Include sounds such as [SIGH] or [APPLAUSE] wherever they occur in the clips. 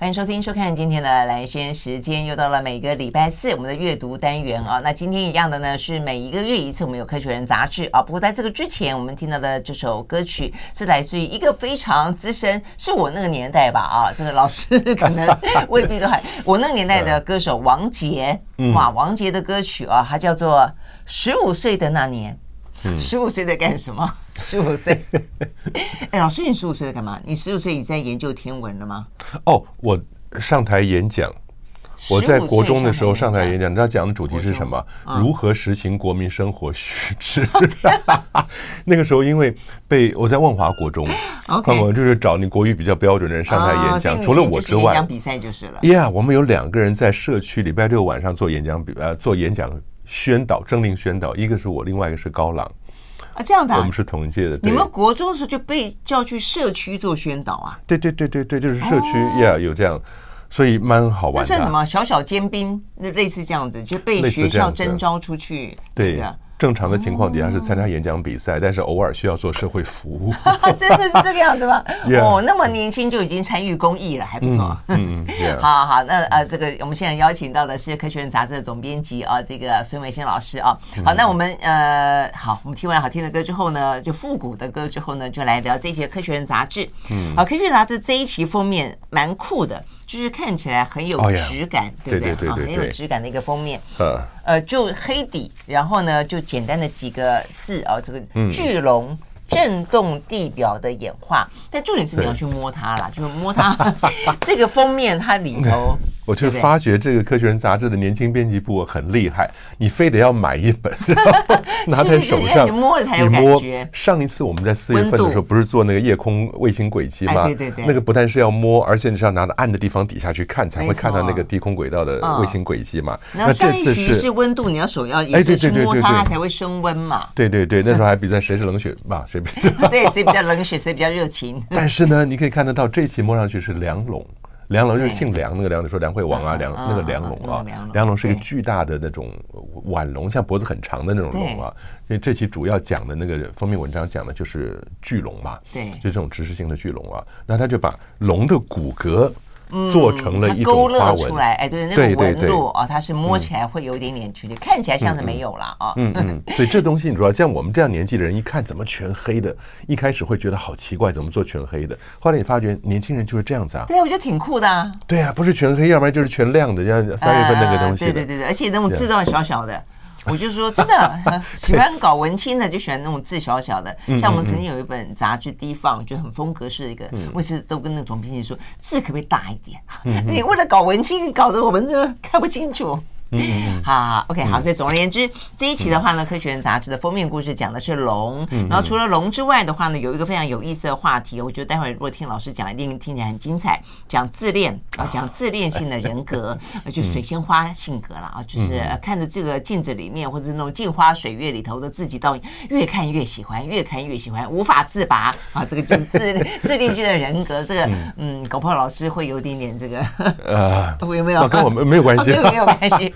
欢迎收听、收看今天的蓝轩时间，又到了每个礼拜四我们的阅读单元啊。那今天一样的呢，是每一个月一次，我们有科学人杂志啊。不过在这个之前，我们听到的这首歌曲是来自于一个非常资深，是我那个年代吧啊，这个老师可能未必都还我那个年代的歌手王杰哇，王杰的歌曲啊，它叫做《十五岁的那年》。十五岁在干什么？[LAUGHS] 十五岁，哎，老师，你十五岁在干嘛？你十五岁已经在研究天文了吗？哦，我上台演讲，我在国中的时候上台演讲，你知道讲的主题是什么？如何实行国民生活须知。[LAUGHS] 那个时候因为被我在万华国中，[LAUGHS] 我就是找你国语比较标准的人上台演讲，除了我之外，演讲比赛就是了。Yeah，我们有两个人在社区礼拜六晚上做演讲比呃做演讲。宣导，政令宣导，一个是我，另外一个是高朗啊，这样的，我们是同一届的。你们国中时就被叫去社区做宣导啊？对对对对对，就是社区呀，有这样，所以蛮好玩的。那算什么？小小尖兵，那类似这样子，就被学校征召出去，对。正常的情况底下是参加演讲比赛，哦、但是偶尔需要做社会服务。[LAUGHS] 真的是这个样子吗 [LAUGHS]. 哦，那么年轻就已经参与公益了，还不错。嗯. [LAUGHS] 好好好，那呃，这个我们现在邀请到的是《科学人》杂志的总编辑啊，这个孙维新老师啊。好，那我们呃，好，我们听完好听的歌之后呢，就复古的歌之后呢，就来聊这些《科学人》杂志。嗯，好，《科学人》杂志这一期封面蛮酷的。就是看起来很有质感，oh、yeah, 对不对？啊，很有质感的一个封面。呃，呃，就黑底，然后呢，就简单的几个字啊，这个巨龙震动地表的演化。嗯、但重点是你要去摸它啦，就是摸它 [LAUGHS] 这个封面，它里头。我就发觉这个《科学人》杂志的年轻编辑部很厉害，你非得要买一本，[LAUGHS] 然后拿在手上，你摸了才有感觉。上一次我们在四月份的时候，不是做那个夜空卫星轨迹吗？对对对，那个不但是要摸，而且你是要拿到暗的地方底下去看，才会看到那个低空轨道的卫星轨迹嘛。然后上一期是温度，你要手要一直去摸它，它才会升温嘛。对对对，[LAUGHS] 那时候还比赛谁是冷血吧？谁比 [LAUGHS] 对谁比较冷血，谁比较热情。但是呢，你可以看得到这期摸上去是梁龙。梁龙就是姓梁，那个梁，你说梁惠王啊，梁那个梁龙啊，梁龙是一个巨大的那种腕龙，像脖子很长的那种龙啊。所以这期主要讲的那个封面文章讲的就是巨龙嘛，对，就这种植食性的巨龙啊。那他就把龙的骨骼。做成了一种花纹，出来，哎，对，那个纹路啊，它是摸起来会有一点点区别，看起来像是没有了啊。嗯嗯，[LAUGHS] 所以这东西你知道，像我们这样年纪的人一看，怎么全黑的？一开始会觉得好奇怪，怎么做全黑的？后来你发觉年轻人就是这样子啊。对，我觉得挺酷的啊。对啊，不是全黑，要不然就是全亮的，像三月份那个东西。对对对对，而且那种字都小小的。我就说，真的 [LAUGHS] 喜欢搞文青的，就喜欢那种字小小的。像我们曾经有一本杂志《低放》，就很风格式的一个，我是都跟那总编辑说，字可不可以大一点？[LAUGHS] 你为了搞文青，搞得我们这看不清楚。嗯，好 [LAUGHS] 好，OK，好，所以总而言之，这一期的话呢，《科学人》杂志的封面故事讲的是龙，然后除了龙之外的话呢，有一个非常有意思的话题，我觉得待会儿如果听老师讲，一定听起来很精彩。讲自恋啊，讲自恋性的人格，就水仙花性格了啊，就是看着这个镜子里面或者那种镜花水月里头的自己，到越看越喜欢，越看越喜欢，无法自拔啊，这个就是自 [LAUGHS] 自恋性的人格。这个嗯，搞不好老师会有点点这个呃，[LAUGHS] 有没有？跟我们没有关系，没有关系。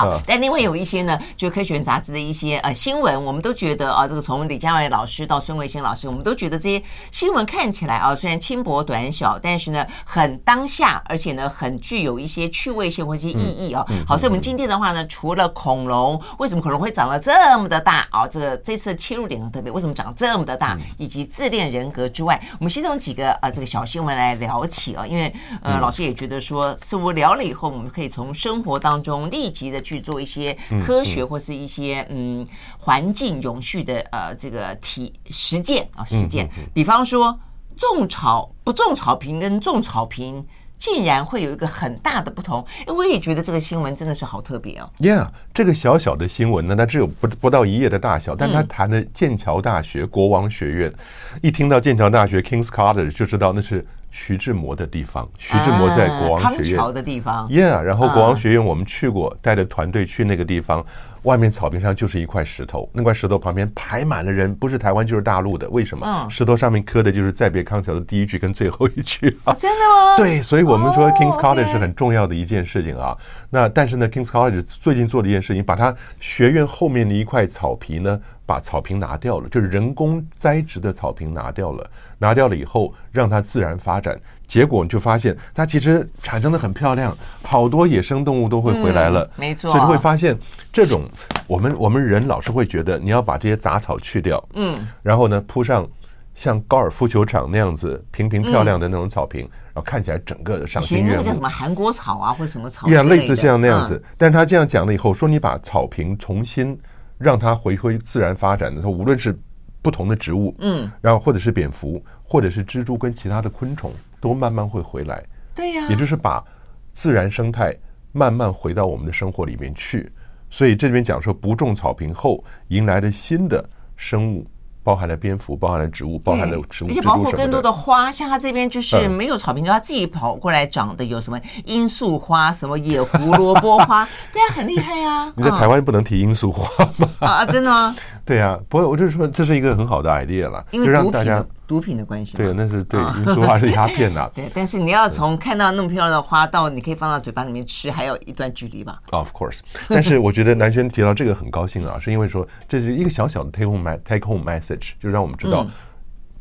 好，但另外有一些呢，就《科学》杂志的一些呃新闻，我们都觉得啊，这个从李佳伟老师到孙维新老师，我们都觉得这些新闻看起来啊，虽然轻薄短小，但是呢很当下，而且呢很具有一些趣味性或一些意义啊。好，所以我们今天的话呢，除了恐龙，为什么恐龙会长得这么的大啊？这个这次切入点很特别，为什么长这么的大？以及自恋人格之外，我们先从几个呃这个小新闻来聊起啊，因为呃老师也觉得说，似乎聊了以后，我们可以从生活当中立即的。去做一些科学或是一些嗯环境永续的呃这个体实践啊实践，比方说种草不种草坪跟种草坪竟然会有一个很大的不同，因为我也觉得这个新闻真的是好特别哦。Yeah，这个小小的新闻呢，它只有不不到一页的大小，但它谈的剑桥大学国王学院，一听到剑桥大学 King's College 就知道那是。徐志摩的地方，徐志摩在国王学院、啊、的地方，Yeah，然后国王学院我们去过，带着团队去那个地方，外面草坪上就是一块石头，那块石头旁边排满了人，不是台湾就是大陆的，为什么？石头上面刻的就是再别康桥的第一句跟最后一句啊，[LAUGHS] 真的吗？对，所以我们说 King's College 是很重要的一件事情啊。那但是呢，King's College 最近做了一件事情，把它学院后面的一块草皮呢。把草坪拿掉了，就是人工栽植的草坪拿掉了，拿掉了以后让它自然发展，结果你就发现它其实产生的很漂亮，好多野生动物都会回来了。嗯、没错，所以你会发现这种我们我们人老是会觉得你要把这些杂草去掉，嗯，然后呢铺上。像高尔夫球场那样子平平漂亮的那种草坪，然后看起来整个赏心悦目。那个叫什么韩国草啊，或者什么草？呀，类似像那样子。但是他这样讲了以后，说你把草坪重新让它回归自然发展的时候，无论是不同的植物，嗯，然后或者是蝙蝠，或者是蜘蛛跟其他的昆虫，都慢慢会回来。对呀，也就是把自然生态慢慢回到我们的生活里面去。所以这里面讲说，不种草坪后迎来了新的生物。包含了蝙蝠，包含了植物，包含了植物，而且包括更多的花。像它这边就是没有草坪，就它自己跑过来长的，有什么罂粟花，什么野胡萝卜花，[LAUGHS] 对啊，很厉害啊。你在台湾不能提罂粟花吗？啊，真的吗？对啊，不过我就是说，这是一个很好的 idea 了，因为毒品的毒品的关系。对，那是对你说话是鸦片呐。[LAUGHS] 对，但是你要从看到那么漂亮的花到你可以放到嘴巴里面吃，还有一段距离吧。Of course，但是我觉得南轩提到这个很高兴啊，[LAUGHS] 是因为说这是一个小小的 take home take home message，就让我们知道。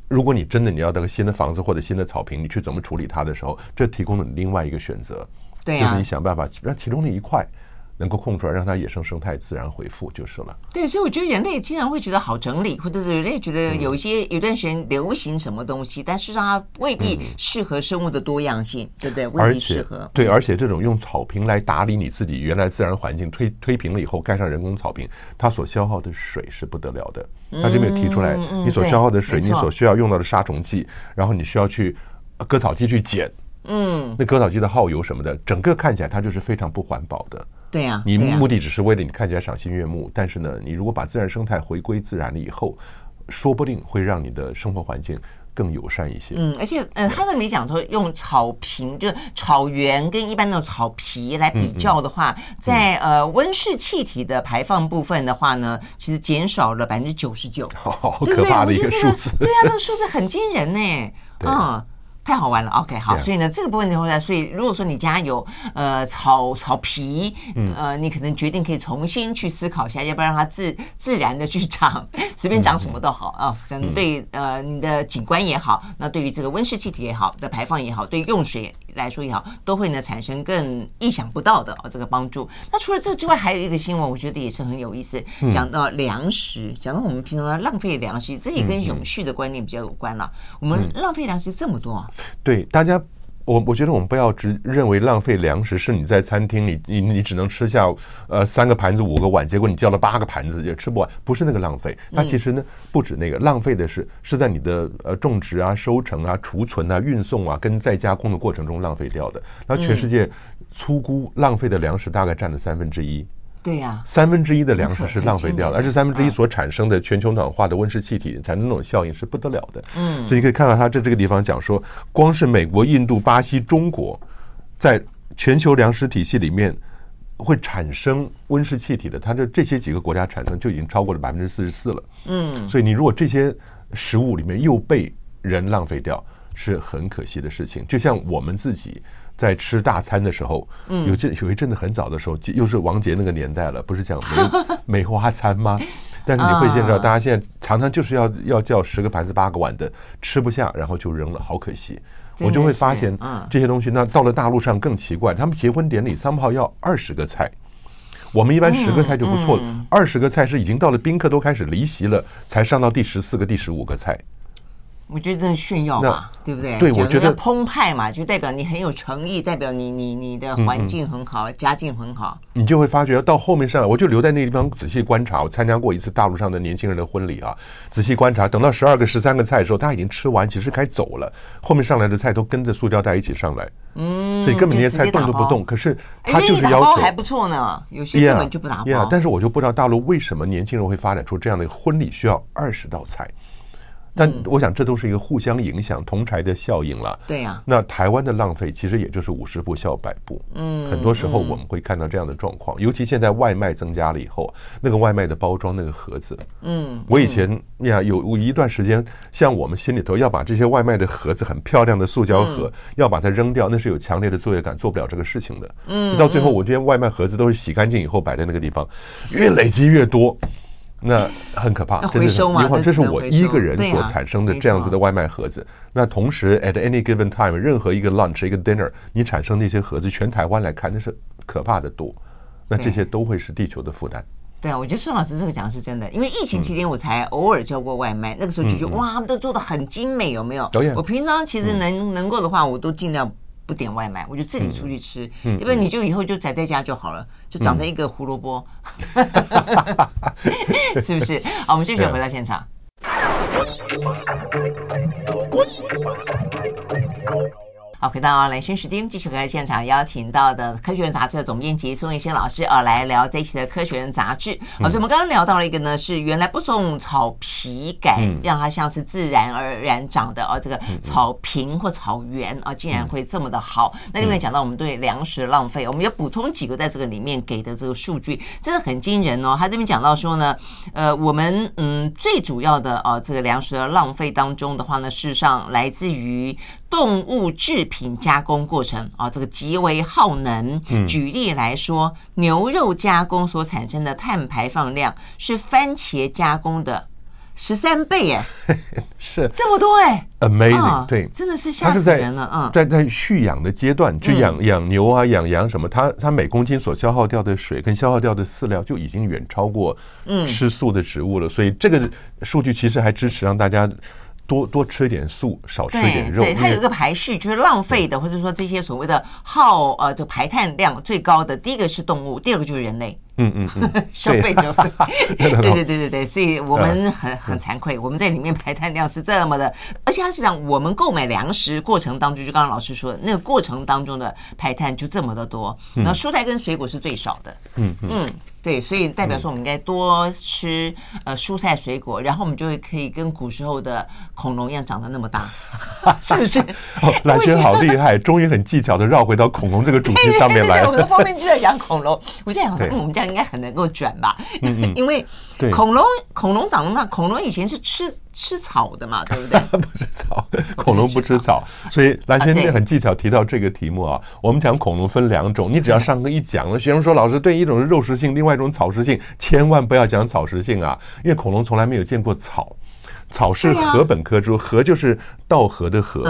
如果你真的你要那个新的房子或者新的草坪，你去怎么处理它的时候，这提供了另外一个选择，对，就是你想办法让其中的一块能够空出来，让它野生生态自然恢复就是了。对，所以我觉得人类经常会觉得好整理，或者是人类觉得有一些有段时间流行什么东西，但事实上它未必适合生物的多样性，对不对？未必适合。对，而且这种用草坪来打理你自己原来自然环境，推推平了以后盖上人工草坪，它所消耗的水是不得了的。他这边有提出来，你所消耗的水，你所需要用到的杀虫剂，然后你需要去割草机去捡，嗯，那割草机的耗油什么的，整个看起来它就是非常不环保的。对呀，你目的只是为了你看起来赏心悦目，但是呢，你如果把自然生态回归自然了以后，说不定会让你的生活环境。更友善一些。嗯，而且呃，他这里讲说用草坪，就是草原跟一般的草皮来比较的话，在呃温室气体的排放部分的话呢，其实减少了百分之九十九。好可怕的一个数字。对啊，这个数字很惊人呢。[LAUGHS] 嗯。太好玩了，OK，好，所以呢，这个部分的话，所以如果说你家有呃草草皮，呃，你可能决定可以重新去思考一下，要不要让它自自然的去长，[LAUGHS] 随便长什么都好啊，可能对呃你的景观也好，那对于这个温室气体也好的排放也好，对用水来说也好，都会呢产生更意想不到的哦这个帮助。那除了这个之外，还有一个新闻，我觉得也是很有意思，讲到粮食，讲到我们平常的浪费粮食，这也跟永续的观念比较有关了。我们浪费粮食这么多啊。对大家，我我觉得我们不要只认为浪费粮食是你在餐厅里，你你只能吃下呃三个盘子五个碗，结果你叫了八个盘子也吃不完，不是那个浪费。它其实呢不止那个浪费的是是在你的呃种植啊、收成啊、储存啊、运送啊跟再加工的过程中浪费掉的。那全世界粗估浪费的粮食大概占了三分之一。对呀，三分之一的粮食是浪费掉的，而这三分之一所产生的全球暖化的温室气体产生那种效应是不得了的。嗯，所以你可以看到他在这个地方讲说，光是美国、印度、巴西、中国，在全球粮食体系里面会产生温室气体的，它这这些几个国家产生就已经超过了百分之四十四了。嗯，所以你如果这些食物里面又被人浪费掉，是很可惜的事情。就像我们自己。在吃大餐的时候，有阵有一阵子很早的时候，又是王杰那个年代了，不是讲梅梅 [LAUGHS] 花餐吗？但是你会见到，大家现在常常就是要要叫十个盘子八个碗的，吃不下，然后就扔了，好可惜。我就会发现这些东西，那到了大陆上更奇怪，他们结婚典礼三炮要二十个菜，我们一般十个菜就不错了，二十个菜是已经到了宾客都开始离席了，才上到第十四个、第十五个菜。我觉得这是炫耀嘛，对不对？对，我觉得澎湃嘛，就代表你很有诚意，代表你你你的环境很好，家境很好。你就会发觉到后面上来，我就留在那个地方仔细观察。我参加过一次大陆上的年轻人的婚礼啊，仔细观察，等到十二个、十三个菜的时候，他已经吃完，其实该走了。后面上来的菜都跟着塑胶袋一起上来，嗯，所以根本那些菜动都不动。可是他就是要求还不错呢，有些根本就不打包。但是我就不知道大陆为什么年轻人会发展出这样的婚礼需要二十道菜。但我想，这都是一个互相影响、同柴的效应了。对呀。那台湾的浪费其实也就是五十步笑百步。嗯。很多时候我们会看到这样的状况，尤其现在外卖增加了以后，那个外卖的包装那个盒子。嗯。我以前呀有一段时间，像我们心里头要把这些外卖的盒子很漂亮的塑胶盒要把它扔掉，那是有强烈的作业感，做不了这个事情的。嗯。到最后，我这些外卖盒子都是洗干净以后摆在那个地方，越累积越多。那很可怕，回收嘛，这是我一个人所产生的这样子的外卖盒子。那同时，at any given time，任何一个 lunch 一个 dinner，你产生那些盒子，全台湾来看那是可怕的多。那这些都会是地球的负担。对啊，我觉得宋老师这个讲是真的，因为疫情期间我才偶尔叫过外卖，那个时候就觉得哇，他们都做的很精美，有没有？我平常其实能能够的话，我都尽量。不点外卖，我就自己出去吃，要不然你就以后就宅在家就好了，就长成一个胡萝卜，[LAUGHS] 是不是？好，我们继续回到现场。好，回到兰萱时间，继续和现场邀请到的《科学人》杂志的总编辑孙维新老师啊，来聊这一期的《科学人》杂志。好，所以我们刚刚聊到了一个呢，是原来不送草皮改，让它像是自然而然长的哦，这个草坪或草原啊，竟然会这么的好。那另外讲到我们对粮食的浪费，我们要补充几个在这个里面给的这个数据，真的很惊人哦。他这边讲到说呢，呃，我们嗯最主要的啊这个粮食的浪费当中的话呢，事实上来自于。动物制品加工过程啊，这个极为耗能。举例来说，牛肉加工所产生的碳排放量是番茄加工的十三倍，[LAUGHS] 哎，是这么多哎，Amazing，对，真的是吓死人了啊！在在蓄养的阶段，就养养牛啊、养羊什么，它它每公斤所消耗掉的水跟消耗掉的饲料就已经远超过吃素的植物了，所以这个数据其实还支持让大家。多多吃一点素，少吃一点肉。对，它有一个排序，就是浪费的，或者说这些所谓的耗呃，就排碳量最高的，第一个是动物，第二个就是人类。嗯嗯嗯，[LAUGHS] 消费者费，对对对。对对，所以我们很很惭愧，我们在里面排碳量是这么的，而且它是讲我们购买粮食过程当中，就刚刚老师说的那个过程当中的排碳就这么的多，然后蔬菜跟水果是最少的，嗯嗯，对，所以代表说我们应该多吃呃蔬菜水果，然后我们就会可以跟古时候的恐龙一样长得那么大，[LAUGHS] 是不是？[LAUGHS] 哦，兰萱好厉害，终于很技巧的绕回到恐龙这个主题上面来了。我们的封面就在讲恐龙，我现在想说，我们家。应该很能够卷吧，[LAUGHS] 因为恐龙恐龙长得那恐龙以前是吃吃草的嘛，[LAUGHS] 对不对？[LAUGHS] 不吃草，恐龙不吃草，所以蓝先生很技巧提到这个题目啊。我们讲恐龙分两种，你只要上课一讲了，学生说老师对，一种是肉食性，另外一种草食性，千万不要讲草食性啊，因为恐龙从来没有见过草。草是禾本科植物，禾就是稻禾的禾，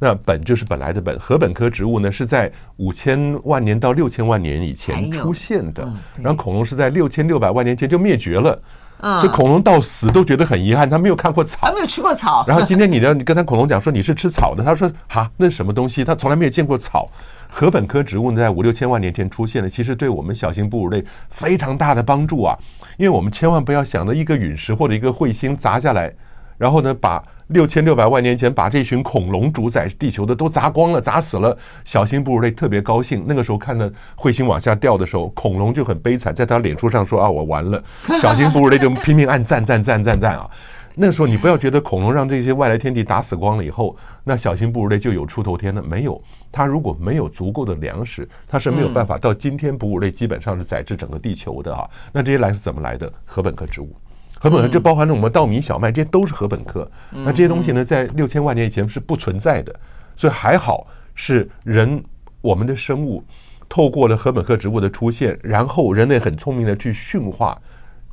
那本就是本来的本。禾本科植物呢，是在五千万年到六千万年以前出现的，然后恐龙是在六千六百万年前就灭绝了。所以恐龙到死都觉得很遗憾，他没有看过草，他没有吃过草。然后今天你的你跟他恐龙讲说你是吃草的，他说哈，那是什么东西？他从来没有见过草。禾本科植物呢，在五六千万年前出现的，其实对我们小型哺乳类非常大的帮助啊，因为我们千万不要想着一个陨石或者一个彗星砸下来。然后呢，把六千六百万年前把这群恐龙主宰地球的都砸光了，砸死了。小型哺乳类特别高兴。那个时候看到彗星往下掉的时候，恐龙就很悲惨，在他脸书上说啊，我完了。[LAUGHS] 小型哺乳类就拼命按赞赞赞赞赞啊。那个时候你不要觉得恐龙让这些外来天敌打死光了以后，那小型哺乳类就有出头天了。没有，它如果没有足够的粮食，它是没有办法到今天哺乳类基本上是宰制整个地球的啊。那这些来是怎么来的？禾本科植物。禾本科这包含了我们稻米、小麦，这些都是禾本科。那这些东西呢，在六千万年以前是不存在的，所以还好是人我们的生物透过了禾本科植物的出现，然后人类很聪明的去驯化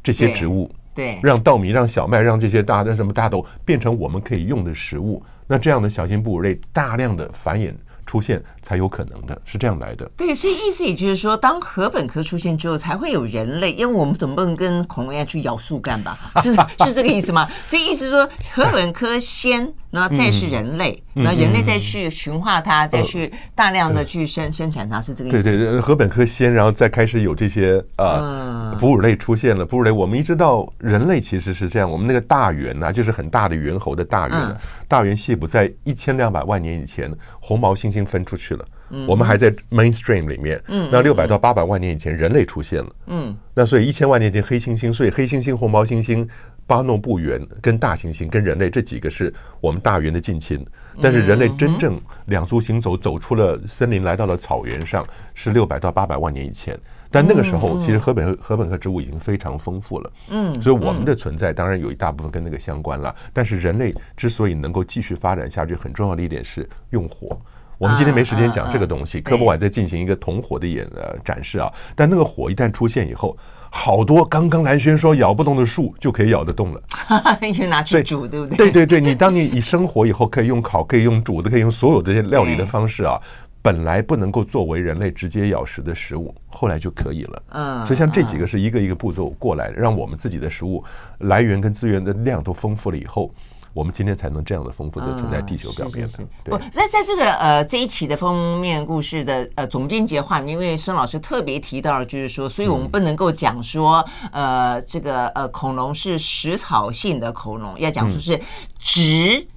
这些植物，对，让稻米、让小麦、让这些大的什么大豆变成我们可以用的食物。那这样的小型哺乳类大量的繁衍。出现才有可能的，是这样来的。对，所以意思也就是说，当禾本科出现之后，才会有人类，因为我们总不能跟恐龙一样去咬树干吧？[LAUGHS] 是是这个意思吗？所以意思说，禾本科先，然后再是人类，那、嗯、人类再去驯化它，嗯、再去大量的去生、呃、生产它，是这个意思。对对对，禾本科先，然后再开始有这些呃哺乳类出现了。哺乳类，我们一直到人类其实是这样，我们那个大猿呢、啊，就是很大的猿猴的大猿。嗯大猿系不在一千两百万年以前，红毛猩猩分出去了。嗯，我们还在 mainstream 里面。嗯，那六百到八百万年以前，人类出现了。嗯，那所以一千万年前黑猩猩，所以黑猩猩、红毛猩猩、巴诺布猿跟大猩猩跟人类这几个是我们大猿的近亲。但是人类真正两足行走走出了森林，来到了草原上，是六百到八百万年以前。但那个时候，其实禾本禾本科植物已经非常丰富了。嗯，所以我们的存在当然有一大部分跟那个相关了。但是人类之所以能够继续发展下去，很重要的一点是用火。我们今天没时间讲这个东西。科博馆在进行一个同火的演呃展示啊，但那个火一旦出现以后，好多刚刚蓝轩说咬不动的树就可以咬得动了，[LAUGHS] 就拿去煮，对不对？对对对，你当你以生火以后，可以用烤，可以用煮的，可以用所有这些料理的方式啊。本来不能够作为人类直接咬食的食物，后来就可以了。嗯，所以像这几个是一个一个步骤过来，让我们自己的食物来源跟资源的量都丰富了以后，我们今天才能这样的丰富的存在地球表面的。不，在在这个呃这一期的封面故事的呃总编辑的话，因为孙老师特别提到了，就是说，所以我们不能够讲说呃这个呃恐龙是食草性的恐龙，要讲说是植。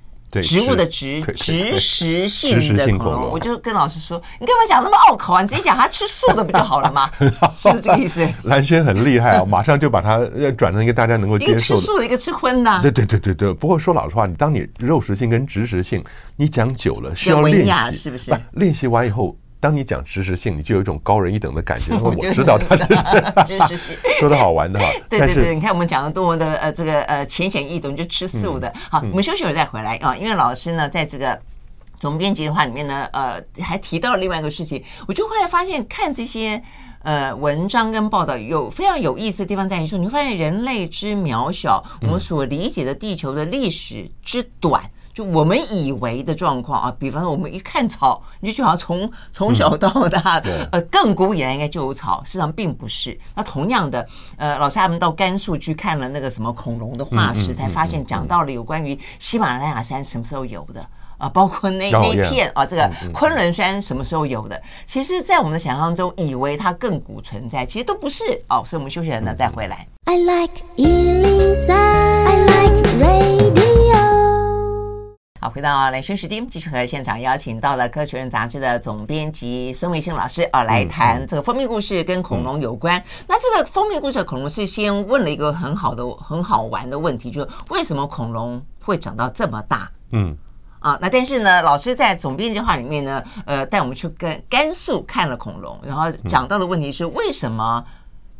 植物的植，植食性的恐龙，我就跟老师说，你干嘛讲那么拗口啊？你直接讲它吃素的不就好了吗？[LAUGHS] 是不是这个意思？[LAUGHS] 蓝轩很厉害啊，[LAUGHS] 马上就把它转成一个大家能够接受的。一个吃素的，一个吃荤的。对对对对对。不过说老实话，你当你肉食性跟植食性，你讲久了需要练习，是不是？练习完以后。当你讲知识性，你就有一种高人一等的感觉。[LAUGHS] 我知道他是知识性，[LAUGHS] 说的好玩的哈。[LAUGHS] 对对对，你看我们讲的多么的呃这个呃浅显易懂，就吃素的。好，我们休息会儿再回来啊。因为老师呢，在这个总编辑的话里面呢，呃，还提到了另外一个事情。我就后来发现，看这些呃文章跟报道，有非常有意思的地方在于说，你会发现人类之渺小，我们所理解的地球的历史之短。就我们以为的状况啊，比方说我们一看草，你就觉得好像从从小到大，嗯、呃，亘古以来应该就有草，事实上并不是。那同样的，呃，老师他们到甘肃去看了那个什么恐龙的化石，才发现讲到了有关于喜马拉雅山什么时候有的啊，[LAUGHS] 包括那那一片啊，这个昆仑山什么时候有的。其实，在我们的想象中，以为它亘古存在，其实都不是哦。所以我们休息了呢，再回来。I like 103, I like radio 好，回到兰萱时间，继续和现场邀请到了《科学人》杂志的总编辑孙维新老师啊，来谈这个封面故事跟恐龙有关。嗯嗯、那这个封面故事的恐龙是先问了一个很好的、很好玩的问题，就是为什么恐龙会长到这么大？嗯，啊，那但是呢，老师在总编辑话里面呢，呃，带我们去跟甘肃看了恐龙，然后讲到的问题是为什么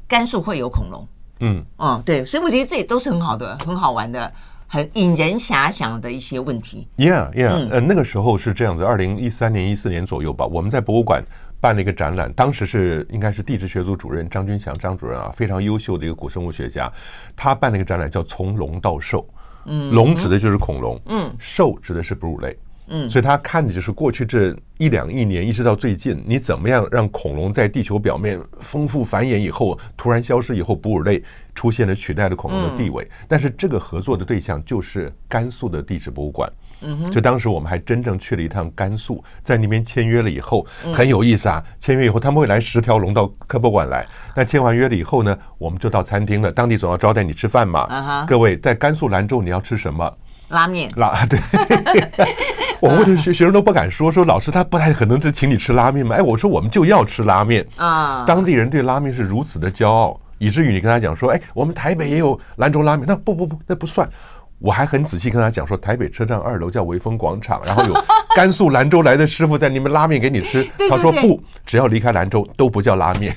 甘肃会有恐龙？嗯嗯，对，所以我觉得这也都是很好的、很好玩的。很引人遐想的一些问题。Yeah, yeah，嗯、呃，那个时候是这样子，二零一三年、一四年左右吧，我们在博物馆办了一个展览，当时是应该是地质学组主任张军祥张主任啊，非常优秀的一个古生物学家，他办了一个展览叫《从龙到兽》，嗯，龙指的就是恐龙，嗯，兽指的是哺乳类。嗯，所以他看的就是过去这一两亿年，一直到最近，你怎么样让恐龙在地球表面丰富繁衍以后，突然消失以后，哺乳类出现了取代了恐龙的地位。但是这个合作的对象就是甘肃的地质博物馆。嗯哼，就当时我们还真正去了一趟甘肃，在那边签约了以后，很有意思啊。签约以后他们会来十条龙到科博馆来。那签完约了以后呢，我们就到餐厅了。当地总要招待你吃饭嘛。各位在甘肃兰州你要吃什么？拉面。拉 [LAUGHS] 对。[LAUGHS] 我们问学学生都不敢说，说老师他不太可能只请你吃拉面吗？哎，我说我们就要吃拉面啊！当地人对拉面是如此的骄傲，以至于你跟他讲说，哎，我们台北也有兰州拉面，那不不不，那不算。我还很仔细跟他讲说，台北车站二楼叫微风广场，然后有甘肃兰州来的师傅在那边拉面给你吃。[LAUGHS] 他说不，只要离开兰州都不叫拉面，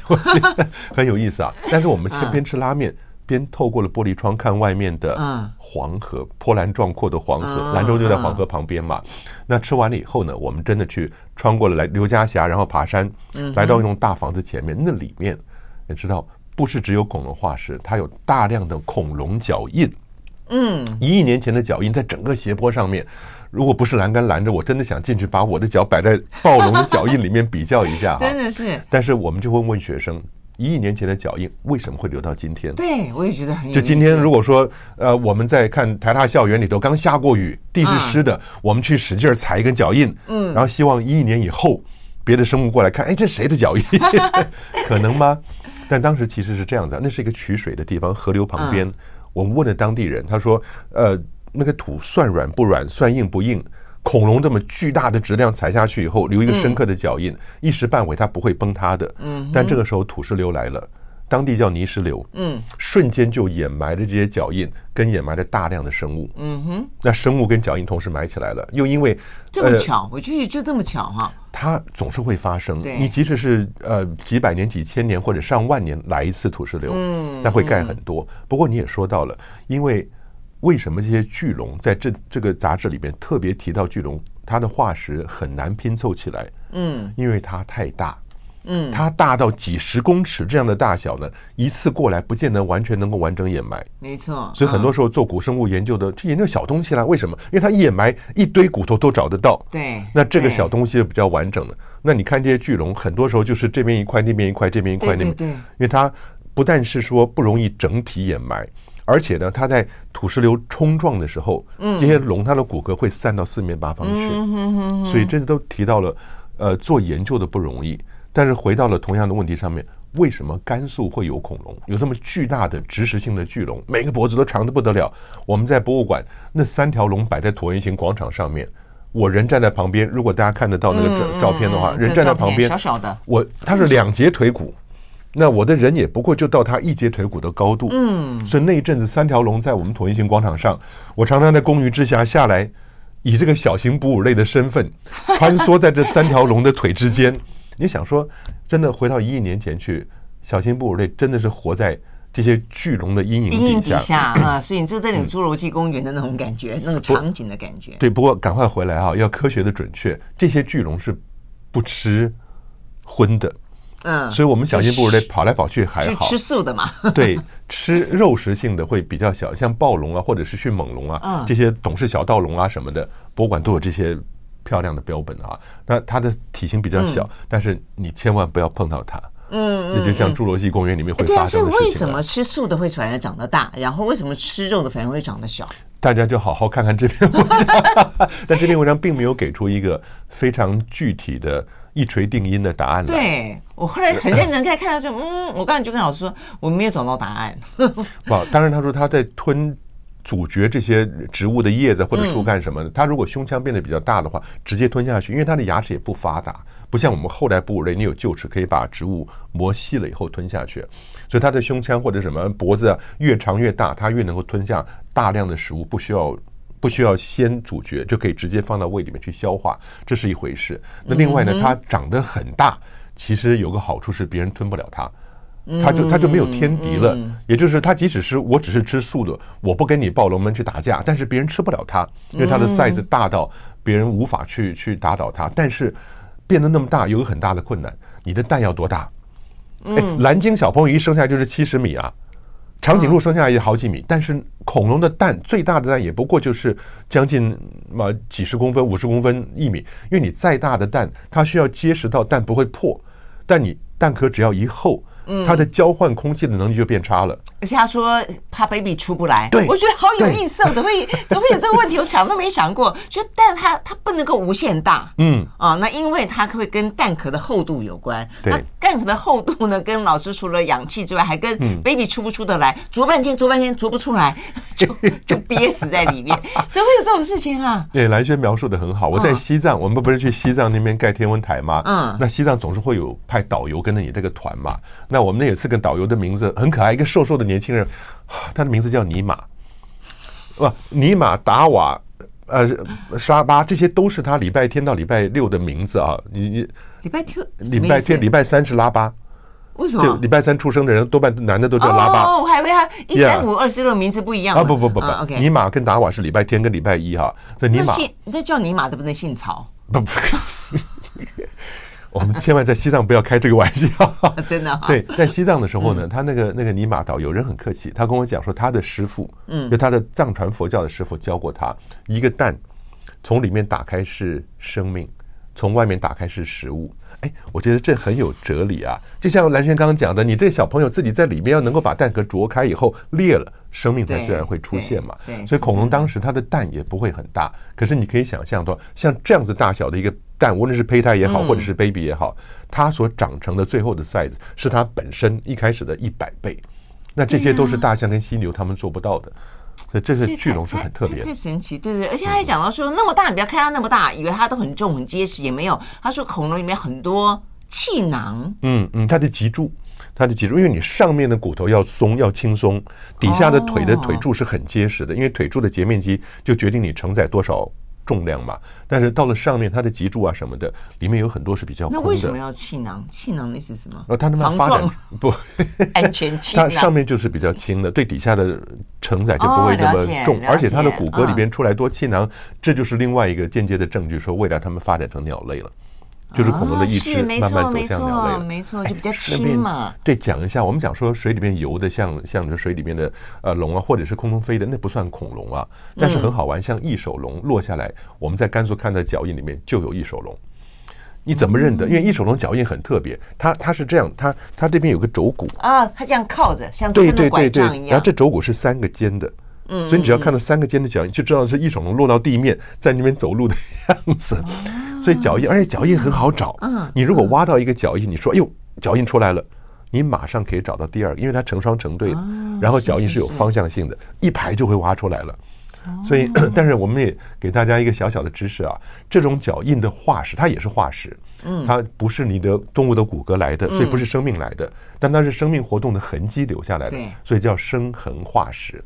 很有意思啊。但是我们偏偏吃拉面。边透过了玻璃窗看外面的黄河，波澜壮阔的黄河，兰州就在黄河旁边嘛。那吃完了以后呢，我们真的去穿过了来刘家峡，然后爬山，来到一栋大房子前面。那里面你知道，不是只有恐龙化石，它有大量的恐龙脚印。嗯，一亿年前的脚印在整个斜坡上面，如果不是栏杆拦着，我真的想进去把我的脚摆在暴龙的脚印里面比较一下。[LAUGHS] 真的是。但是我们就会问学生。一亿年前的脚印为什么会留到今天？对，我也觉得很有意思。就今天，如果说呃，我们在看台大校园里头刚下过雨，地是湿的，我们去使劲踩一根脚印，嗯，然后希望一亿年以后别的生物过来看，哎，这谁的脚印？[LAUGHS] 可能吗？但当时其实是这样子，那是一个取水的地方，河流旁边。我们问了当地人，他说，呃，那个土算软不软，算硬不硬？恐龙这么巨大的质量踩下去以后，留一个深刻的脚印，嗯、一时半会它不会崩塌的。嗯，但这个时候土石流来了，当地叫泥石流。嗯，瞬间就掩埋了这些脚印，跟掩埋了大量的生物。嗯哼，那生物跟脚印同时埋起来了，又因为这么巧，呃、我觉得就这么巧哈。它总是会发生。对你即使是呃几百年、几千年或者上万年来一次土石流，嗯，但会盖很多。不过你也说到了，因为。为什么这些巨龙在这这个杂志里面特别提到巨龙？它的化石很难拼凑起来，嗯，因为它太大。嗯，它大到几十公尺这样的大小呢，一次过来不见得完全能够完整掩埋。没错，所以很多时候做古生物研究的，去研究小东西啦。为什么？因为它一掩埋一堆骨头都找得到。对，那这个小东西是比较完整的。那你看这些巨龙，很多时候就是这边一块，那边一块，这边一块，那边。对，因为它不但是说不容易整体掩埋，而且呢，它在土石流冲撞的时候，这些龙它的骨骼会散到四面八方去。所以这都提到了，呃，做研究的不容易。但是回到了同样的问题上面，为什么甘肃会有恐龙？有这么巨大的植食性的巨龙，每个脖子都长得不得了。我们在博物馆那三条龙摆在椭圆形广场上面，我人站在旁边。如果大家看得到那个照照片的话，人站在旁边，小小的，我它是两节腿骨，那我的人也不过就到他一节腿骨的高度。嗯，所以那一阵子三条龙在我们椭圆形广场上，我常常在公余之下下来，以这个小型哺乳类的身份穿梭在这三条龙的腿之间。你想说，真的回到一亿年前去，小型哺乳类真的是活在这些巨龙的阴影阴影底下啊，所以你这在你侏罗纪公园的那种感觉，那个场景的感觉。对，不过赶快回来哈，要科学的准确。这些巨龙是不吃荤的，嗯，所以我们小型哺乳类跑来跑去还好，吃素的嘛。[LAUGHS] [LAUGHS] 对，吃肉食性的会比较小，像暴龙啊，或者是迅猛龙啊，这些董事小盗龙啊什么的，博物馆都有这些。漂亮的标本啊，那它的体型比较小，嗯、但是你千万不要碰到它。嗯，那就像侏罗纪公园里面会发生的事情、啊。对啊，所以为什么吃素的会反而长得大，然后为什么吃肉的反而会长得小？大家就好好看看这篇文章，[LAUGHS] 但这篇文章并没有给出一个非常具体的一锤定音的答案了。对，我后来很认真看，看到就 [LAUGHS] 嗯，我刚才就跟老师说，我没有找到答案。[LAUGHS] 不，当然他说他在吞。咀嚼这些植物的叶子或者树干什么的，他如果胸腔变得比较大的话，直接吞下去，因为他的牙齿也不发达，不像我们后来哺乳类，你有臼齿可以把植物磨细了以后吞下去，所以他的胸腔或者什么脖子越长越大，他越能够吞下大量的食物，不需要不需要先咀嚼就可以直接放到胃里面去消化，这是一回事。那另外呢，它长得很大，其实有个好处是别人吞不了它。它就它就没有天敌了，也就是它即使是我只是吃素的，我不跟你暴龙们去打架，但是别人吃不了它，因为它的 size 大到别人无法去去打倒它。但是变得那么大，有个很大的困难，你的蛋要多大？哎，蓝鲸小朋友一生下来就是七十米啊，长颈鹿生下来也好几米，但是恐龙的蛋最大的蛋也不过就是将近嘛几十公分、五十公分、一米，因为你再大的蛋，它需要结实到蛋不会破，但你蛋壳只要一厚。它的交换空气的能力就变差了，而且他说怕 baby 出不来，对，我觉得好有意思哦，怎么会 [LAUGHS] 怎么会有这个问题？我想都没想过，就但它它不能够无限大，嗯。啊，那因为它会跟蛋壳的厚度有关，对，那蛋壳的厚度呢，跟老师除了氧气之外，还跟 baby 出不出得来，啄半天啄半天啄不出来，[LAUGHS] 就就憋死在里面，[LAUGHS] 怎么会有这种事情啊？对，蓝轩描述的很好。我在西藏，我们不是去西藏那边盖天文台吗？嗯，那西藏总是会有派导游跟着你这个团嘛。那我们那有次跟导游的名字很可爱，一个瘦瘦的年轻人，他的名字叫尼玛，不，尼玛达瓦，呃，沙巴，这些都是他礼拜天到礼拜六的名字啊。你你礼拜天，礼拜天礼拜三是拉巴，为什么？礼拜三出生的人多半男的都叫拉巴。哦，我还以为他一三五二十六名字不一样啊！不不不不尼玛跟达瓦是礼拜天跟礼拜一哈。这尼玛，你这叫尼玛的不能姓曹？不不。我们千万在西藏不要开这个玩笑，[LAUGHS] 真的。[LAUGHS] 对，在西藏的时候呢，他那个那个尼玛导有人很客气，他跟我讲说，他的师傅，嗯，就他的藏传佛教的师傅教过他，一个蛋从里面打开是生命，从外面打开是食物。哎，我觉得这很有哲理啊！就像蓝轩刚刚讲的，你这小朋友自己在里面要能够把蛋壳啄开以后裂了，生命才自然会出现嘛。对，所以恐龙当时它的蛋也不会很大，可是你可以想象到，像这样子大小的一个蛋，无论是胚胎也好，或者是 baby 也好，它所长成的最后的 size 是它本身一开始的一百倍。那这些都是大象跟犀牛他们做不到的。所以这个巨龙是很特别的，太神奇，对对，而且他还讲到说，那么大，你不要看它那么大，以为它都很重很结实，也没有。他说恐龙里面很多气囊，嗯嗯，它的脊柱，它的脊柱，因为你上面的骨头要松要轻松，底下的腿的腿柱是很结实的，因为腿柱的截面积就决定你承载多少重量嘛。但是到了上面，它的脊柱啊什么的，里面有很多是比较空的。那为什么要气囊？气囊的意思是什么？哦，它那么发展 [LAUGHS] 不 [LAUGHS] 安全气囊。它上面就是比较轻的，对底下的承载就不会那么重，而且它的骨骼里边出来多气囊，这就是另外一个间接的证据，说未来它们发展成鸟类了。就是恐龙的意识慢慢走向鸟类，没错，就比较轻嘛。对，讲一下，我们讲说水里面游的像像水里面的呃龙啊，或者是空中飞的，那不算恐龙啊，但是很好玩，像翼手龙落下来，我们在甘肃看到脚印里面就有翼手龙。你怎么认得？因为翼手龙脚印很特别，它它是这样，它它这边有个肘骨啊，它这样靠着，像撑着拐杖一样。然后这肘骨是三个尖的。嗯，所以你只要看到三个尖的脚印，就知道是翼手龙落到地面，在那边走路的样子。所以脚印，而且脚印很好找。嗯，你如果挖到一个脚印，你说“哎呦，脚印出来了”，你马上可以找到第二个，因为它成双成对的。然后脚印是有方向性的，一排就会挖出来了。所以，[CLEARS THROAT] 但是我们也给大家一个小小的知识啊，这种脚印的化石，它也是化石。嗯，它不是你的动物的骨骼来的，所以不是生命来的，但它是生命活动的痕迹留下来的，所以叫生痕化石。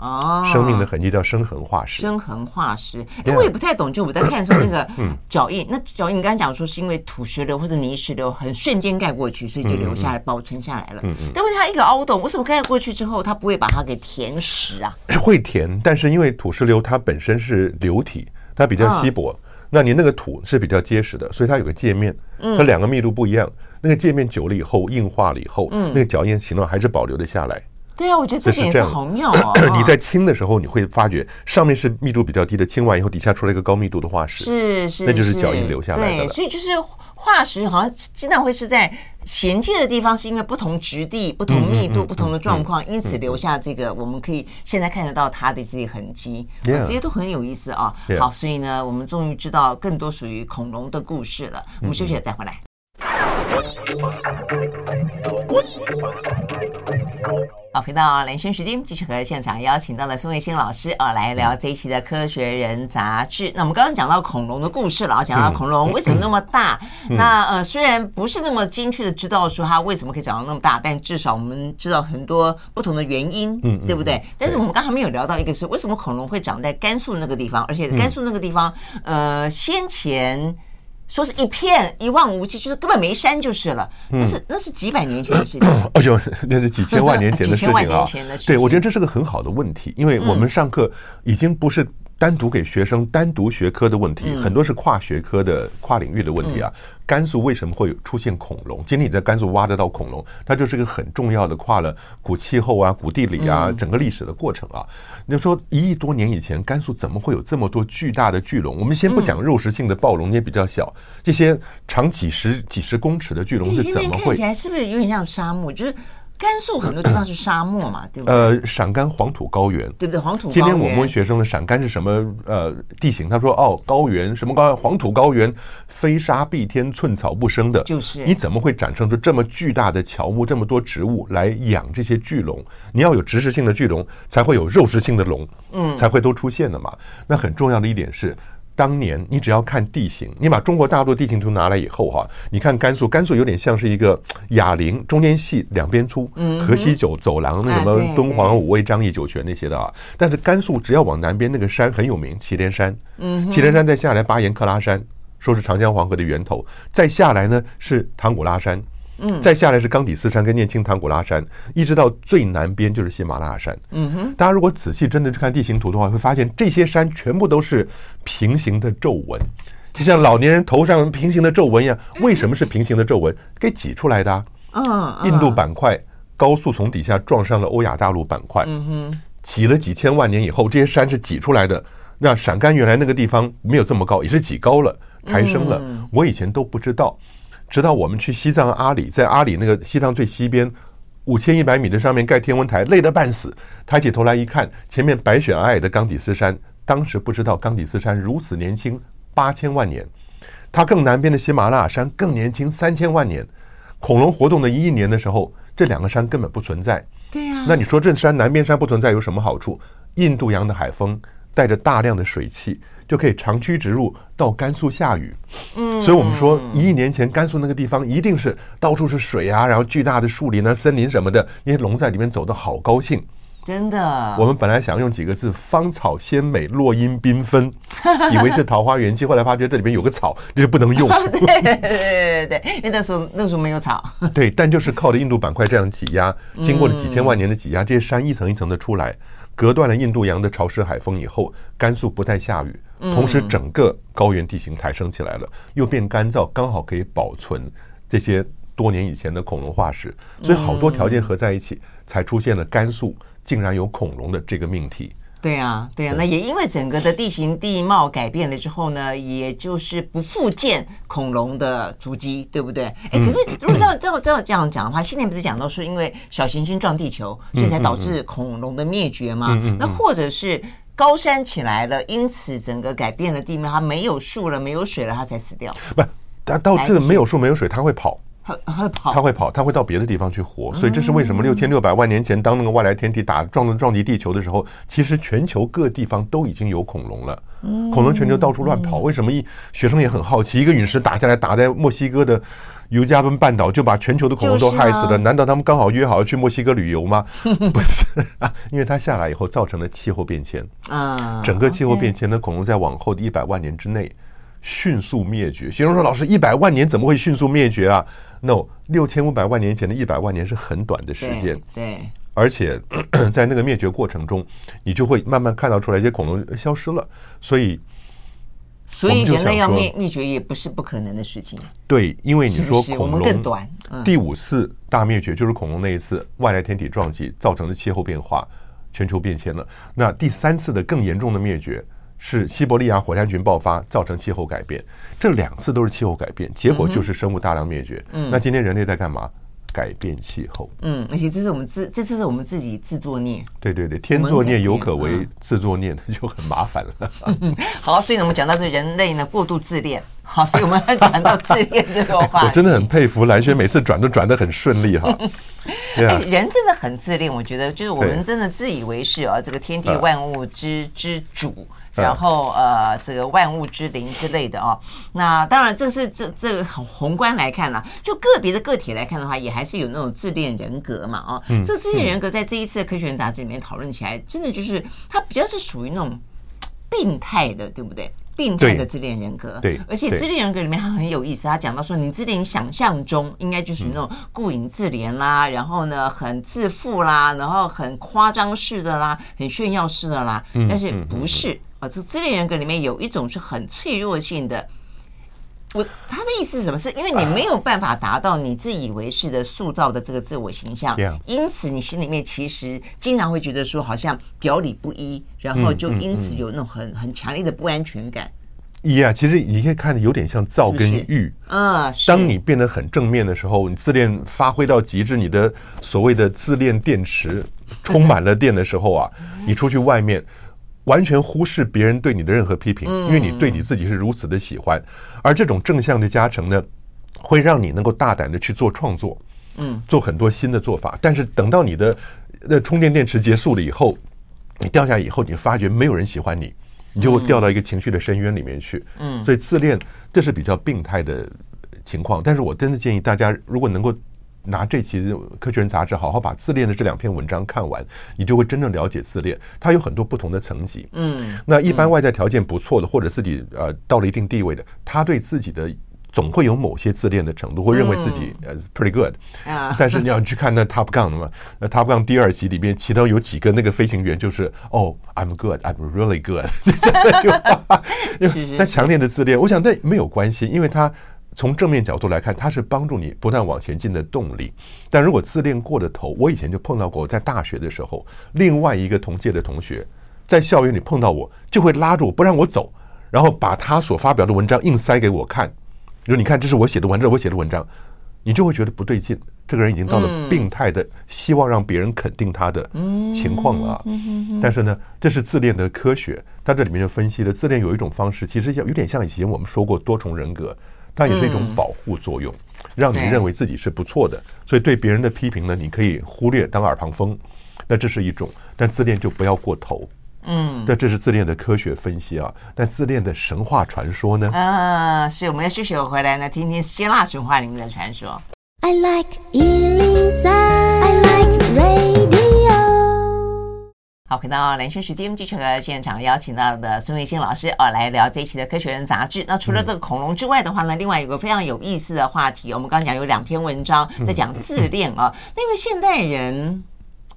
哦，生命的痕迹叫生痕化石。生痕化石，因为我也不太懂，就我在看说那个脚印，那脚印你刚刚讲说是因为土石流或者泥石流很瞬间盖过去，所以就留下来保存下来了。嗯嗯。但是它一个凹洞，为什么盖过去之后它不会把它给填实啊？会填，但是因为土石流它本身是流体，它比较稀薄，那你那个土是比较结实的，所以它有个界面，它两个密度不一样，那个界面久了以后硬化了以后，那个脚印形状还是保留的下来。对啊，我觉得这点是好妙哦。[CLEARS THROAT] 你在清的时候，你会发觉上面是密度比较低的，清完以后底下出来一个高密度的化石，是是，那就是脚印留下来的。对，所以就是化石好像经常会是在衔接的地方，是因为不同质地、不同密度、不同的状况，因此留下这个我们可以现在看得到它的这些痕迹，这些都很有意思啊。好，所以呢，我们终于知道更多属于恐龙的故事了。我们休息了再回来。好，回到连线时间，继续和现场邀请到了孙卫星老师啊，来聊这一期的《科学人》杂志。那我们刚刚讲到恐龙的故事了啊，讲到恐龙为什么那么大？那呃，虽然不是那么精确的知道说它为什么可以长到那么大，但至少我们知道很多不同的原因，嗯，对不对？但是我们刚才没有聊到一个是为什么恐龙会长在甘肃那个地方，而且甘肃那个地方，呃，先前。说是一片一望无际，就是根本没山就是了。那是那是几百年前的事情，[COUGHS] 哦呦，[LAUGHS] 那是几千万年前的事情啊！[LAUGHS] 几千万年前的事情。对，我觉得这是个很好的问题，因为我们上课已经不是。单独给学生单独学科的问题，很多是跨学科的跨领域的问题啊。甘肃为什么会有出现恐龙？今天你在甘肃挖得到恐龙，它就是一个很重要的跨了古气候啊、古地理啊整个历史的过程啊。你说一亿多年以前，甘肃怎么会有这么多巨大的巨龙？我们先不讲肉食性的暴龙，也比较小，这些长几十几十公尺的巨龙是怎么会？看起来是不是有点像沙漠？就是。甘肃很多地方是沙漠嘛，[CLEARS THROAT] 对不对？呃，陕甘黄土高原，对不对？黄土高原。今天我们问学生的陕甘是什么呃地形？他说哦，高原什么高原？黄土高原，飞沙蔽天，寸草不生的。就是。你怎么会产生出这么巨大的乔木，这么多植物来养这些巨龙？你要有植食性的巨龙，才会有肉食性的龙，嗯，才会都出现的嘛。那很重要的一点是。当年你只要看地形，你把中国大陆地形图拿来以后哈，你看甘肃，甘肃有点像是一个哑铃，中间细，两边粗，河西九走廊那什么敦煌、武威、张掖、酒泉那些的啊。但是甘肃只要往南边那个山很有名，祁连山，嗯，祁连山再下来巴颜喀拉山，说是长江黄河的源头，再下来呢是唐古拉山。嗯，再下来是冈底斯山跟念青唐古拉山，一直到最南边就是喜马拉雅山。嗯哼，大家如果仔细真的去看地形图的话，会发现这些山全部都是平行的皱纹，就像老年人头上平行的皱纹一样。为什么是平行的皱纹？给挤出来的啊。嗯，印度板块高速从底下撞上了欧亚大陆板块。嗯哼，挤了几千万年以后，这些山是挤出来的。那陕甘原来那个地方没有这么高，也是挤高了，抬升了。我以前都不知道。直到我们去西藏阿里，在阿里那个西藏最西边五千一百米的上面盖天文台，累得半死。抬起头来一看，前面白雪皑皑的冈底斯山，当时不知道冈底斯山如此年轻，八千万年。它更南边的喜马拉雅山更年轻，三千万年。恐龙活动的一亿年的时候，这两个山根本不存在。对呀。那你说这山南边山不存在有什么好处？印度洋的海风带着大量的水汽。就可以长驱直入到甘肃下雨，嗯，所以我们说一亿年前甘肃那个地方一定是到处是水啊，然后巨大的树林啊、森林什么的，那些龙在里面走得好高兴，真的。我们本来想用几个字“芳草鲜美，落英缤纷”，[LAUGHS] 以为是桃花源记，后来发觉这里面有个草，就是不能用。[LAUGHS] 对对对对对，因为那时候那时候没有草。对，但就是靠着印度板块这样挤压，经过了几千万年的挤压，这些山一层一层的出来，隔断了印度洋的潮湿海风以后，甘肃不再下雨，同时整个高原地形抬升起来了，又变干燥，刚好可以保存这些多年以前的恐龙化石，所以好多条件合在一起，才出现了甘肃竟然有恐龙的这个命题。对啊，对啊，那也因为整个的地形地貌改变了之后呢，也就是不复见恐龙的足迹，对不对？哎，可是如果照照照这样讲的话，现在不是讲到说因为小行星撞地球，所以才导致恐龙的灭绝吗？那或者是高山起来了，因此整个改变了地面，它没有树了，没有水了，它才死掉？不，它到这个没有树没有水，它会跑。它会跑，他会跑，他会到别的地方去活，所以这是为什么六千六百万年前，当那个外来天体打撞撞击地球的时候，其实全球各地方都已经有恐龙了。恐龙全球到处乱跑，为什么一学生也很好奇，一个陨石打下来打在墨西哥的尤加敦半岛，就把全球的恐龙都害死了？难道他们刚好约好要去墨西哥旅游吗？[LAUGHS] 不是啊，因为它下来以后造成了气候变迁啊，整个气候变迁的恐龙在往后的一百万年之内迅速灭绝。学生说：“老师，一百万年怎么会迅速灭绝啊？” no，六千五百万年前的一百万年是很短的时间，对，而且 [CLEARS THROAT] 在那个灭绝过程中，你就会慢慢看到出来，一些恐龙消失了，所以，所以人类要灭灭绝也不是不可能的事情。对，因为你说恐龙更短，第五次大灭绝就是恐龙那一次外来天体撞击造成的气候变化，全球变迁了。那第三次的更严重的灭绝。是西伯利亚火山群爆发造成气候改变，这两次都是气候改变，结果就是生物大量灭绝。嗯，那今天人类在干嘛？改变气候。嗯，而且这是我们自这次是我们自己自作孽。对对对，天作孽犹可为，自作孽那就很麻烦了。[LAUGHS] 好，所以呢，我们讲到这人类呢过度自恋，好，所以我们要转到自恋这个话。[LAUGHS] 我真的很佩服蓝轩，每次转都转的很顺利哈。[LAUGHS] 人真的很自恋，我觉得就是我们真的自以为是啊，这个天地万物之之主。然后呃，这个万物之灵之类的哦，那当然这是这这个很宏观来看啦，就个别的个体来看的话，也还是有那种自恋人格嘛哦。嗯，这自恋人格在这一次的科学人杂志里面讨论起来，真的就是它比较是属于那种病态的，对不对？病态的自恋人格。对，而且自恋人格里面它很有意思，他讲到说，你自恋想象中应该就是那种顾影自怜啦，然后呢很自负啦，然后很夸张式的啦，很炫耀式的啦，但是不是。啊，这自恋人格里面有一种是很脆弱性的。我他的意思是什么？是因为你没有办法达到你自以为是的塑造的这个自我形象，因此你心里面其实经常会觉得说好像表里不一，然后就因此有那种很很强烈的不安全感。呀，其实你可以看的有点像躁跟郁。嗯，当你变得很正面的时候，你自恋发挥到极致，你的所谓的自恋电池充满了电的时候啊，你出去外面。完全忽视别人对你的任何批评，因为你对你自己是如此的喜欢，而这种正向的加成呢，会让你能够大胆的去做创作，嗯，做很多新的做法。但是等到你的那充电电池结束了以后，你掉下以后，你发觉没有人喜欢你，你就会掉到一个情绪的深渊里面去。嗯，所以自恋这是比较病态的情况。但是我真的建议大家，如果能够。拿这期《科学人》杂志，好好把自恋的这两篇文章看完，你就会真正了解自恋。它有很多不同的层级。嗯，那一般外在条件不错的，或者自己呃到了一定地位的，他对自己的总会有某些自恋的程度，会认为自己呃 pretty good。啊，但是你要去看那 Top Gun 嘛，那 Top Gun 第二集里面，其中有几个那个飞行员就是哦，I'm good，I'm really good，这样就话，他强烈的自恋。我想那没有关系，因为他。从正面角度来看，它是帮助你不断往前进的动力。但如果自恋过了头，我以前就碰到过，在大学的时候，另外一个同届的同学在校园里碰到我，就会拉着我不让我走，然后把他所发表的文章硬塞给我看，说：“你看，这是我写的文章，我写的文章。”你就会觉得不对劲，这个人已经到了病态的希望让别人肯定他的情况了。但是呢，这是自恋的科学，他这里面就分析了自恋有一种方式，其实有点像以前我们说过多重人格。它也是一种保护作用，让你认为自己是不错的，所以对别人的批评呢，你可以忽略当耳旁风，那这是一种。但自恋就不要过头，嗯，那这是自恋的科学分析啊。但自恋的神话传说呢？啊，所以我们要休息回来呢，听听希腊神话里面的传说。I like 103, I like radio。好，回到蓝轩时间，继续和现场邀请到的孙维新老师哦，来聊这一期的《科学人》杂志。那除了这个恐龙之外的话呢，另外有个非常有意思的话题，我们刚刚讲有两篇文章在讲自恋啊。那个现代人，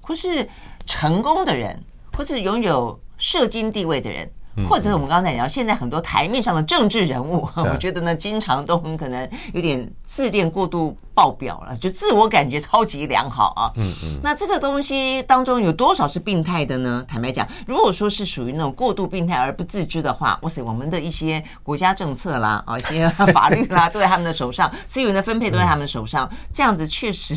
或是成功的人，或是拥有社经地位的人。或者是我们刚才讲到，现在很多台面上的政治人物，[LAUGHS] 我觉得呢，经常都很可能有点自恋过度爆表了，就自我感觉超级良好啊。嗯嗯。那这个东西当中有多少是病态的呢？坦白讲，如果说是属于那种过度病态而不自知的话，哇塞，我们的一些国家政策啦，[LAUGHS] 啊，一些法律啦，[LAUGHS] 都在他们的手上，资源的分配都在他们的手上，这样子确实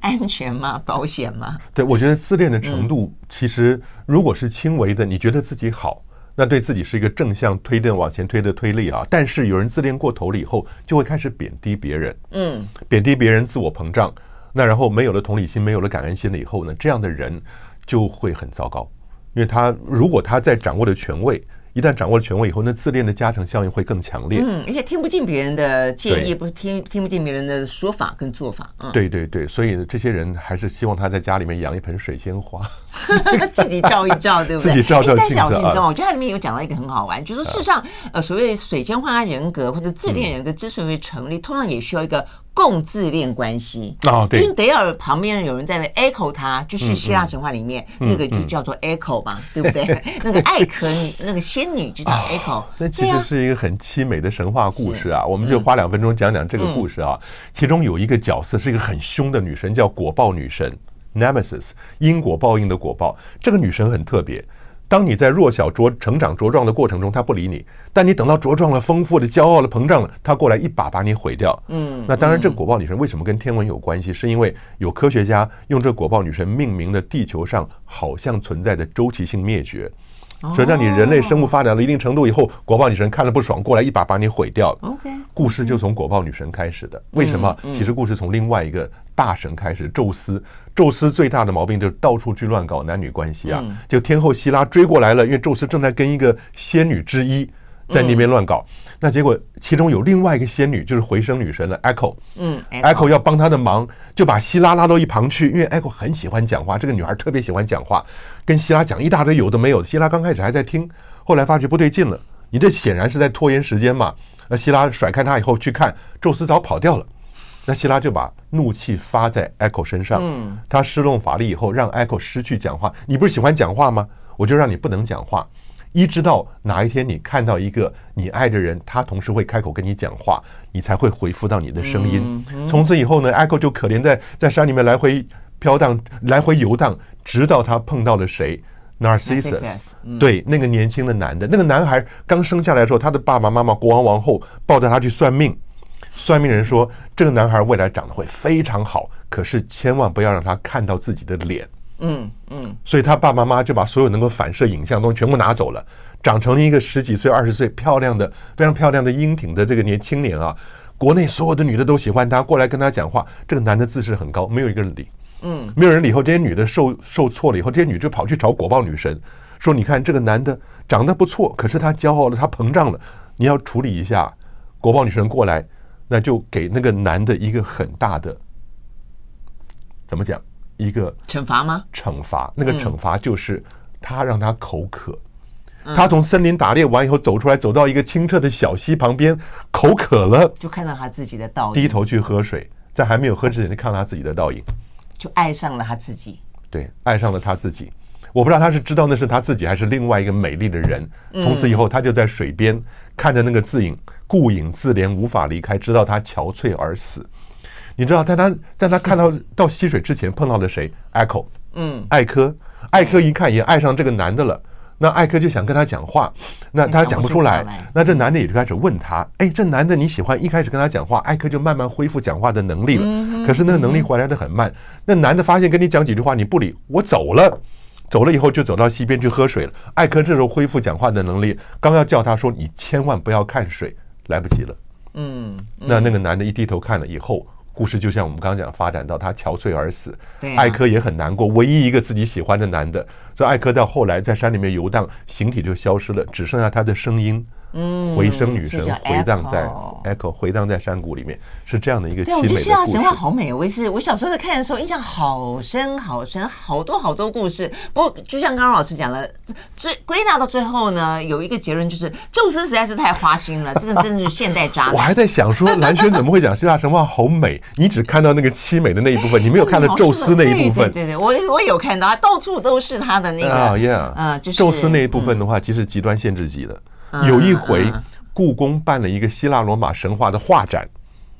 安全吗？保险吗？对，我觉得自恋的程度，其实如果是轻微的，你觉得自己好。那对自己是一个正向推动往前推的推力啊，但是有人自恋过头了以后，就会开始贬低别人，嗯，贬低别人，自我膨胀，那然后没有了同理心，没有了感恩心了以后呢，这样的人就会很糟糕，因为他如果他在掌握的权位。一旦掌握了权威以后，那自恋的加成效应会更强烈。嗯，而且听不进别人的建议，不是听听不进别人的说法跟做法。嗯，对对对，所以这些人还是希望他在家里面养一盆水仙花，[LAUGHS] 自己照一照，对不对？[LAUGHS] 自己照照镜子。但是老师，你知道？我觉得它里面有讲到一个很好玩，就是说事实上，呃，所谓水仙花人格或者自恋人格之所以会成立，通常也需要一个。共自恋关系啊，对，就是得尔旁边有人在那 echo 他，就是希腊神话里面那个就叫做 echo 嘛，对不对？[LAUGHS] 那个艾可女，那个仙女就叫 echo。那其实是一个很凄美的神话故事啊，我们就花两分钟讲讲这个故事啊。其中有一个角色是一个很凶的女神，叫果报女神 Nemesis，因果报应的果报。这个女神很特别。当你在弱小茁成长茁壮的过程中，他不理你；但你等到茁壮了、丰富的、骄傲了、膨胀了，他过来一把把你毁掉。嗯，那当然，这个果报女神为什么跟天文有关系？是因为有科学家用这果报女神命名了地球上好像存在的周期性灭绝。所以，当你人类生物发展到一定程度以后，果报女神看了不爽，过来一把把你毁掉。OK，故事就从果报女神开始的。为什么？其实故事从另外一个大神开始，宙斯。宙斯最大的毛病就是到处去乱搞男女关系啊！就天后希拉追过来了，因为宙斯正在跟一个仙女之一在那边乱搞。那结果其中有另外一个仙女，就是回声女神了，Echo。嗯，Echo 要帮他的忙，就把希拉拉到一旁去，因为 Echo 很喜欢讲话，这个女孩特别喜欢讲话，跟希拉讲一大堆有的没有。希拉刚开始还在听，后来发觉不对劲了，你这显然是在拖延时间嘛。那希拉甩开他以后去看，宙斯早跑掉了。那希拉就把怒气发在 Echo 身上，嗯，他施弄法力以后，让 Echo 失去讲话。你不是喜欢讲话吗？我就让你不能讲话，一直到哪一天你看到一个你爱的人，他同时会开口跟你讲话，你才会回复到你的声音。从此以后呢，Echo 就可怜在在山里面来回飘荡，来回游荡，直到他碰到了谁？Narcissus，对，那个年轻的男的，那个男孩刚生下来的时候，他的爸爸妈妈、国王、王后抱着他去算命。算命人说，这个男孩未来长得会非常好，可是千万不要让他看到自己的脸。嗯嗯，所以他爸爸妈妈就把所有能够反射影像东西全部拿走了，长成了一个十几岁、二十岁漂亮的、非常漂亮的英挺的这个年青年啊。国内所有的女的都喜欢他，过来跟他讲话。这个男的自视很高，没有一个人理。嗯，没有人理后，这些女的受受挫了以后，这些女就跑去找果报女神，说：“你看这个男的长得不错，可是他骄傲了，他膨胀了，你要处理一下。”果报女神过来。那就给那个男的一个很大的，怎么讲？一个惩罚吗？惩罚，那个惩罚就是他让他口渴。他从森林打猎完以后走出来，走到一个清澈的小溪旁边，口渴了，就看到他自己的倒影，低头去喝水，在还没有喝之前就看到他自己的倒影，就爱上了他自己。对，爱上了他自己。我不知道他是知道那是他自己，还是另外一个美丽的人。从此以后，他就在水边看着那个字影。顾影自怜，无法离开，直到他憔悴而死。你知道，在他在他看到 [LAUGHS] 到溪水之前碰到了谁？Echo，嗯，艾科，艾科一看也爱上这个男的了。那艾科就想跟他讲话，那他讲不出来。那这男的也就开始问他：哎，这男的你喜欢？一开始跟他讲话，艾科就慢慢恢复讲话的能力了。可是那个能力回来的很慢。那男的发现跟你讲几句话你不理，我走了。走了以后就走到溪边去喝水了。艾科这时候恢复讲话的能力，刚要叫他说：你千万不要看水。来不及了，嗯，那那个男的一低头看了以后，故事就像我们刚刚讲，发展到他憔悴而死。对，艾科也很难过，唯一一个自己喜欢的男的，所以艾科到后来在山里面游荡，形体就消失了，只剩下他的声音嗯，回声女神回荡在 echo 回荡在山谷里面，是这样的一个凄美的故事。我觉得希腊神话好美，我也是我小时候在看的时候，印象好深好深，好多好多故事。不过，就像刚刚老师讲的，最归纳到最后呢，有一个结论就是，宙斯实在是太花心了，这个 [LAUGHS] 真的是现代渣男。我还在想说，蓝轩怎么会讲希腊神话好美？你只看到那个凄美的那一部分，你没有看到宙斯那一部分。[LAUGHS] 对对对，我我有看到，到处都是他的那个啊，yeah，嗯，就是宙斯那一部分的话，其实极端限制级的。有一回。故宫办了一个希腊罗马神话的画展，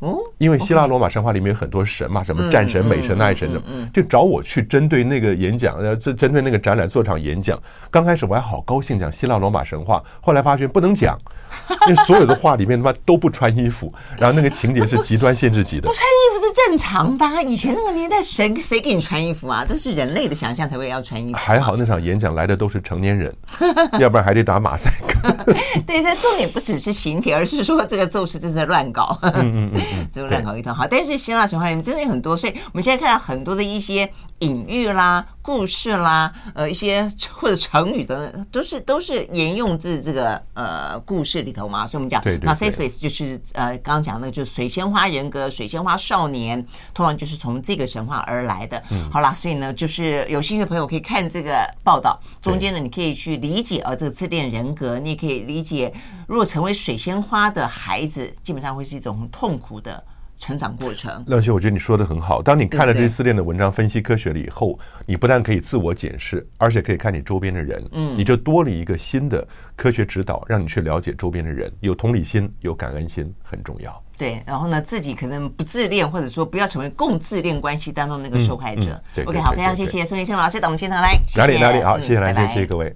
哦，因为希腊罗马神话里面有很多神嘛，什么战神、美神、爱神的，就找我去针对那个演讲，呃，针针对那个展览做场演讲。刚开始我还好高兴讲希腊罗马神话，后来发现不能讲。[LAUGHS] 因为所有的画里面他妈都不穿衣服，然后那个情节是极端限制级的。[LAUGHS] 不穿衣服是正常吧，以前那个年代谁谁给你穿衣服啊？这是人类的想象才会要穿衣服。还好那场演讲来的都是成年人，[LAUGHS] 要不然还得打马赛克。[LAUGHS] 对，但重点不只是形体，而是说这个宙斯正在乱搞，嗯嗯嗯，[LAUGHS] 这个乱搞一通。好，但是希腊神话里面真的有很多，所以我们现在看到很多的一些隐喻啦、故事啦，呃，一些 [LAUGHS] 或者成语等等，都是都是沿用自这个呃故事。里头嘛，所以我们讲 Narcissus 就是呃，刚刚讲的就是水仙花人格，水仙花少年，通常就是从这个神话而来的。嗯，好啦，所以呢，就是有兴趣的朋友可以看这个报道，中间呢，你可以去理解呃这个自恋人格，你也可以理解，如果成为水仙花的孩子，基本上会是一种很痛苦的。成长过程，乐萱，我觉得你说的很好。当你看了这些自恋的文章，分析科学了以后，你不但可以自我检视，而且可以看你周边的人，嗯，你就多了一个新的科学指导，让你去了解周边的人，有同理心，有感恩心，很重要。对，然后呢，自己可能不自恋，或者说不要成为共自恋关系当中那个受害者。对，OK，好，非常谢谢宋月生老师，等我们现场来，哪里哪里好，谢谢来，谢谢各位。